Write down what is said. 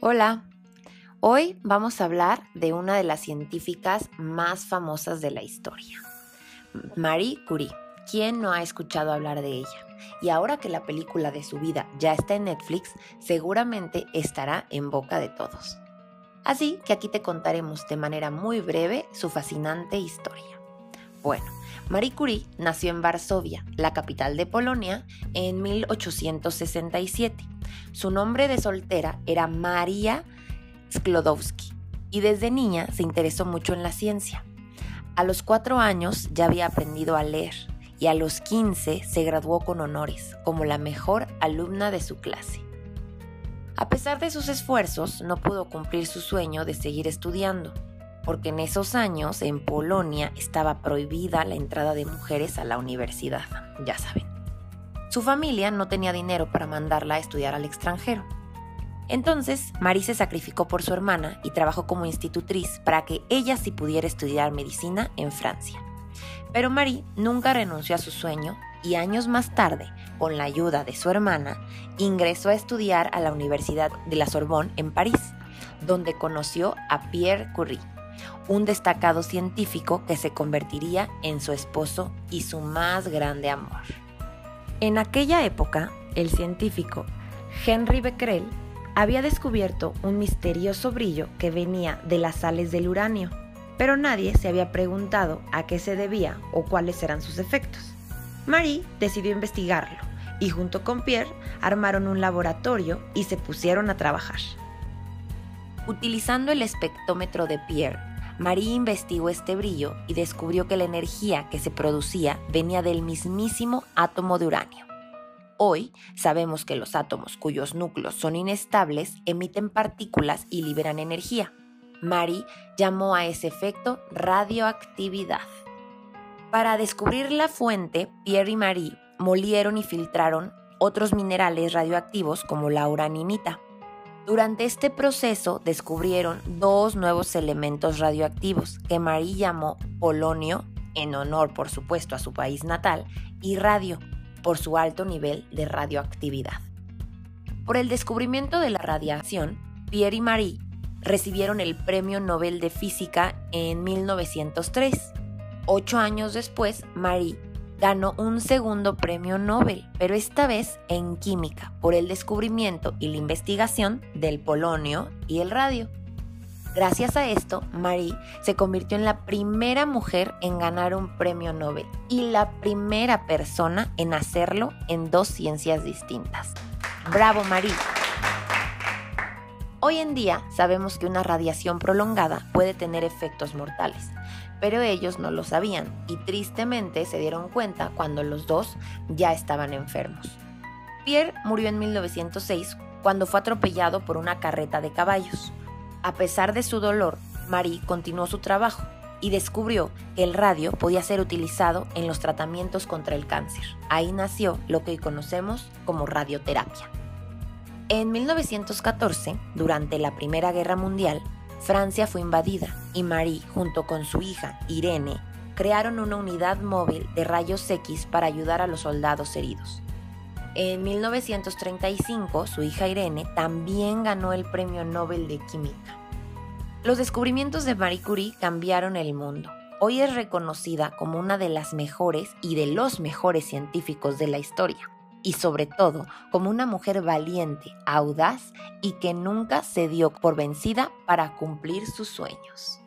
Hola, hoy vamos a hablar de una de las científicas más famosas de la historia, Marie Curie. ¿Quién no ha escuchado hablar de ella? Y ahora que la película de su vida ya está en Netflix, seguramente estará en boca de todos. Así que aquí te contaremos de manera muy breve su fascinante historia. Bueno, Marie Curie nació en Varsovia, la capital de Polonia, en 1867. Su nombre de soltera era María Sklodowski y desde niña se interesó mucho en la ciencia. A los cuatro años ya había aprendido a leer y a los 15 se graduó con honores como la mejor alumna de su clase. A pesar de sus esfuerzos, no pudo cumplir su sueño de seguir estudiando porque en esos años en Polonia estaba prohibida la entrada de mujeres a la universidad, ya saben. Su familia no tenía dinero para mandarla a estudiar al extranjero. Entonces, Marie se sacrificó por su hermana y trabajó como institutriz para que ella sí pudiera estudiar medicina en Francia. Pero Marie nunca renunció a su sueño y años más tarde, con la ayuda de su hermana, ingresó a estudiar a la Universidad de la Sorbonne en París, donde conoció a Pierre Curie un destacado científico que se convertiría en su esposo y su más grande amor. En aquella época, el científico Henry Becquerel había descubierto un misterioso brillo que venía de las sales del uranio, pero nadie se había preguntado a qué se debía o cuáles eran sus efectos. Marie decidió investigarlo y junto con Pierre armaron un laboratorio y se pusieron a trabajar. Utilizando el espectrómetro de Pierre Marie investigó este brillo y descubrió que la energía que se producía venía del mismísimo átomo de uranio. Hoy sabemos que los átomos cuyos núcleos son inestables emiten partículas y liberan energía. Marie llamó a ese efecto radioactividad. Para descubrir la fuente, Pierre y Marie molieron y filtraron otros minerales radioactivos como la uraninita. Durante este proceso descubrieron dos nuevos elementos radioactivos que Marie llamó polonio, en honor por supuesto a su país natal, y radio, por su alto nivel de radioactividad. Por el descubrimiento de la radiación, Pierre y Marie recibieron el Premio Nobel de Física en 1903. Ocho años después, Marie ganó un segundo premio Nobel, pero esta vez en química, por el descubrimiento y la investigación del polonio y el radio. Gracias a esto, Marie se convirtió en la primera mujer en ganar un premio Nobel y la primera persona en hacerlo en dos ciencias distintas. ¡Bravo, Marie! Hoy en día sabemos que una radiación prolongada puede tener efectos mortales, pero ellos no lo sabían y tristemente se dieron cuenta cuando los dos ya estaban enfermos. Pierre murió en 1906 cuando fue atropellado por una carreta de caballos. A pesar de su dolor, Marie continuó su trabajo y descubrió que el radio podía ser utilizado en los tratamientos contra el cáncer. Ahí nació lo que hoy conocemos como radioterapia. En 1914, durante la Primera Guerra Mundial, Francia fue invadida y Marie, junto con su hija Irene, crearon una unidad móvil de rayos X para ayudar a los soldados heridos. En 1935, su hija Irene también ganó el Premio Nobel de Química. Los descubrimientos de Marie Curie cambiaron el mundo. Hoy es reconocida como una de las mejores y de los mejores científicos de la historia y sobre todo como una mujer valiente, audaz y que nunca se dio por vencida para cumplir sus sueños.